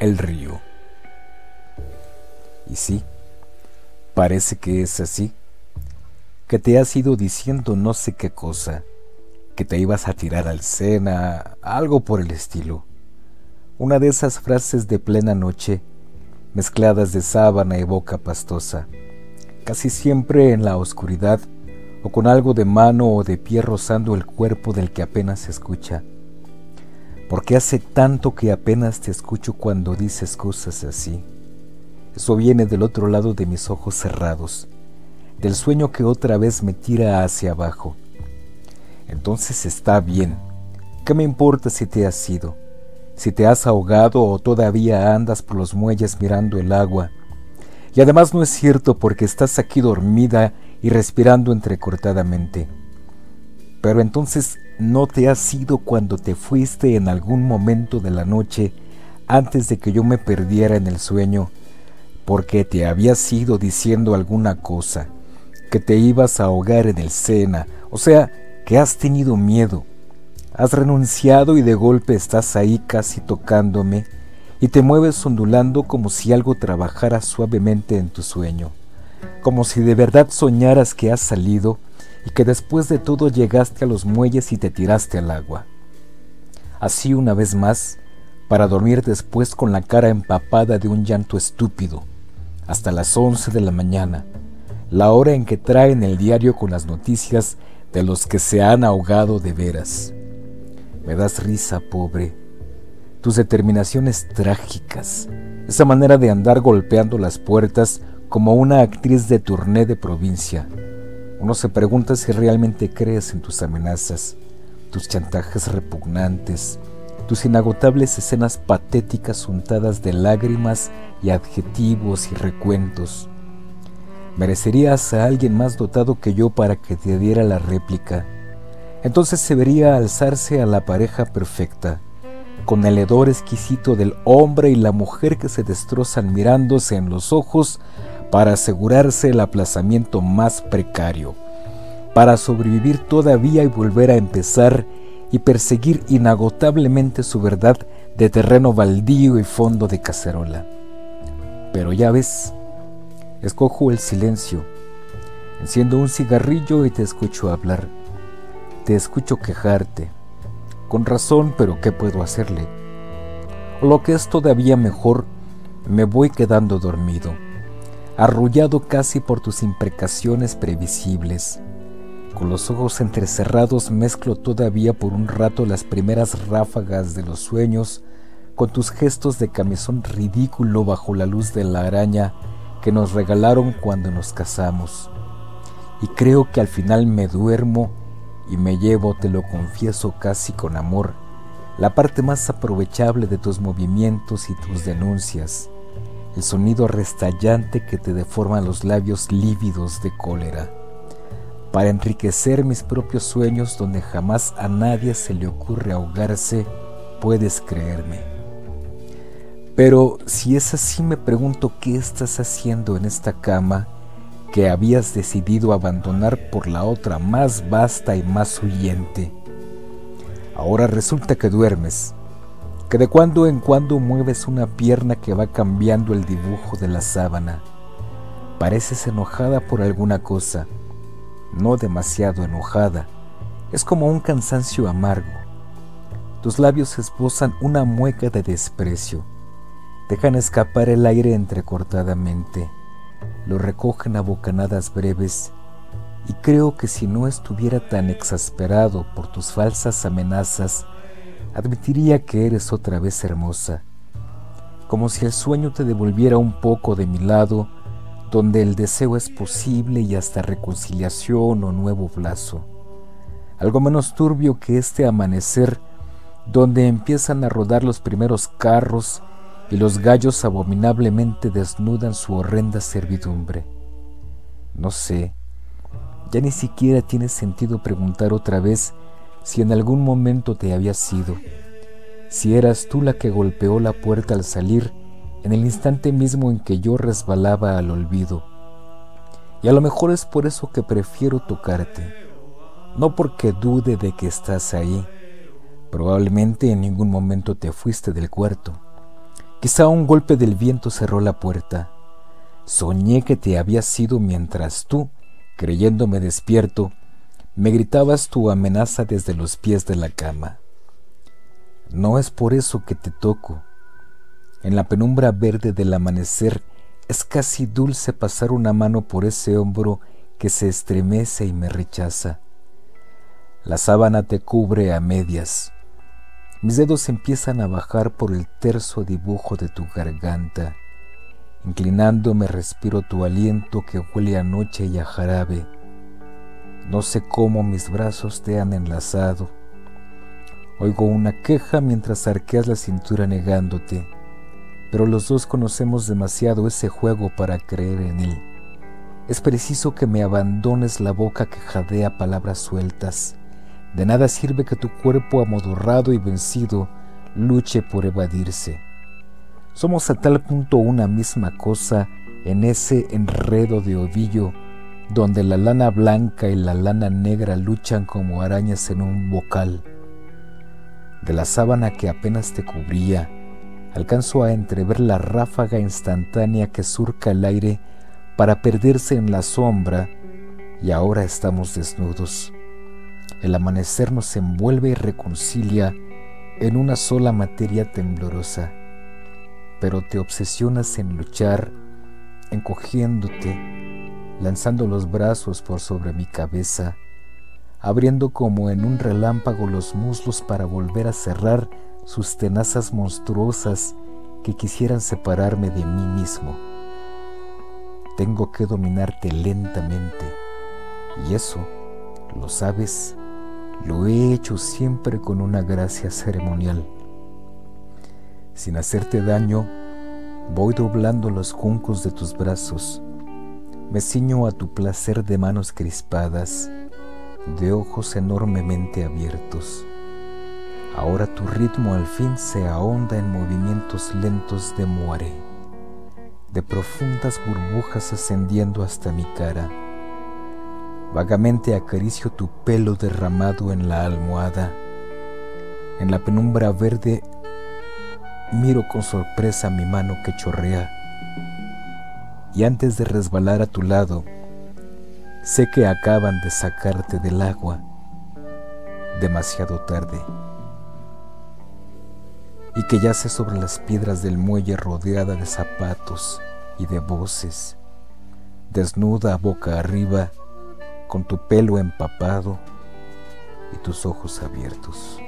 el río. Y sí, parece que es así, que te has ido diciendo no sé qué cosa, que te ibas a tirar al Sena, algo por el estilo. Una de esas frases de plena noche, mezcladas de sábana y boca pastosa, casi siempre en la oscuridad o con algo de mano o de pie rozando el cuerpo del que apenas escucha. Porque hace tanto que apenas te escucho cuando dices cosas así. Eso viene del otro lado de mis ojos cerrados, del sueño que otra vez me tira hacia abajo. Entonces está bien. ¿Qué me importa si te has ido? Si te has ahogado o todavía andas por los muelles mirando el agua. Y además no es cierto porque estás aquí dormida y respirando entrecortadamente. Pero entonces no te has ido cuando te fuiste en algún momento de la noche antes de que yo me perdiera en el sueño porque te habías ido diciendo alguna cosa, que te ibas a ahogar en el Sena, o sea, que has tenido miedo. Has renunciado y de golpe estás ahí casi tocándome y te mueves ondulando como si algo trabajara suavemente en tu sueño, como si de verdad soñaras que has salido y que después de todo llegaste a los muelles y te tiraste al agua. Así una vez más, para dormir después con la cara empapada de un llanto estúpido, hasta las 11 de la mañana, la hora en que traen el diario con las noticias de los que se han ahogado de veras. Me das risa, pobre. Tus determinaciones trágicas, esa manera de andar golpeando las puertas como una actriz de turné de provincia. Uno se pregunta si realmente crees en tus amenazas, tus chantajes repugnantes, tus inagotables escenas patéticas untadas de lágrimas y adjetivos y recuentos. Merecerías a alguien más dotado que yo para que te diera la réplica. Entonces se vería alzarse a la pareja perfecta, con el hedor exquisito del hombre y la mujer que se destrozan mirándose en los ojos para asegurarse el aplazamiento más precario, para sobrevivir todavía y volver a empezar y perseguir inagotablemente su verdad de terreno baldío y fondo de cacerola. Pero ya ves, escojo el silencio, enciendo un cigarrillo y te escucho hablar, te escucho quejarte, con razón, pero ¿qué puedo hacerle? Lo que es todavía mejor, me voy quedando dormido, arrullado casi por tus imprecaciones previsibles con los ojos entrecerrados mezclo todavía por un rato las primeras ráfagas de los sueños con tus gestos de camisón ridículo bajo la luz de la araña que nos regalaron cuando nos casamos. Y creo que al final me duermo y me llevo, te lo confieso casi con amor, la parte más aprovechable de tus movimientos y tus denuncias, el sonido restallante que te deforma los labios lívidos de cólera para enriquecer mis propios sueños donde jamás a nadie se le ocurre ahogarse, puedes creerme. Pero si es así me pregunto qué estás haciendo en esta cama que habías decidido abandonar por la otra más vasta y más huyente. Ahora resulta que duermes, que de cuando en cuando mueves una pierna que va cambiando el dibujo de la sábana. Pareces enojada por alguna cosa no demasiado enojada. Es como un cansancio amargo. Tus labios esbozan una mueca de desprecio. Dejan escapar el aire entrecortadamente. Lo recogen a bocanadas breves. Y creo que si no estuviera tan exasperado por tus falsas amenazas, admitiría que eres otra vez hermosa. Como si el sueño te devolviera un poco de mi lado donde el deseo es posible y hasta reconciliación o nuevo plazo. Algo menos turbio que este amanecer donde empiezan a rodar los primeros carros y los gallos abominablemente desnudan su horrenda servidumbre. No sé, ya ni siquiera tiene sentido preguntar otra vez si en algún momento te había sido, si eras tú la que golpeó la puerta al salir en el instante mismo en que yo resbalaba al olvido. Y a lo mejor es por eso que prefiero tocarte, no porque dude de que estás ahí. Probablemente en ningún momento te fuiste del cuarto. Quizá un golpe del viento cerró la puerta. Soñé que te había sido mientras tú, creyéndome despierto, me gritabas tu amenaza desde los pies de la cama. No es por eso que te toco. En la penumbra verde del amanecer es casi dulce pasar una mano por ese hombro que se estremece y me rechaza. La sábana te cubre a medias. Mis dedos empiezan a bajar por el terso dibujo de tu garganta. Inclinándome respiro tu aliento que huele a noche y a jarabe. No sé cómo mis brazos te han enlazado. Oigo una queja mientras arqueas la cintura negándote, pero los dos conocemos demasiado ese juego para creer en él. Es preciso que me abandones la boca que jadea palabras sueltas. De nada sirve que tu cuerpo amodorrado y vencido luche por evadirse. Somos a tal punto una misma cosa en ese enredo de ovillo donde la lana blanca y la lana negra luchan como arañas en un bocal. De la sábana que apenas te cubría, alcanzo a entrever la ráfaga instantánea que surca el aire para perderse en la sombra y ahora estamos desnudos. El amanecer nos envuelve y reconcilia en una sola materia temblorosa, pero te obsesionas en luchar, encogiéndote, lanzando los brazos por sobre mi cabeza, abriendo como en un relámpago los muslos para volver a cerrar sus tenazas monstruosas que quisieran separarme de mí mismo. Tengo que dominarte lentamente. Y eso, lo sabes, lo he hecho siempre con una gracia ceremonial. Sin hacerte daño, voy doblando los juncos de tus brazos. Me ciño a tu placer de manos crispadas, de ojos enormemente abiertos. Ahora tu ritmo al fin se ahonda en movimientos lentos de muere de profundas burbujas ascendiendo hasta mi cara. Vagamente acaricio tu pelo derramado en la almohada. En la penumbra verde miro con sorpresa mi mano que chorrea. Y antes de resbalar a tu lado, sé que acaban de sacarte del agua demasiado tarde y que yace sobre las piedras del muelle rodeada de zapatos y de voces, desnuda boca arriba, con tu pelo empapado y tus ojos abiertos.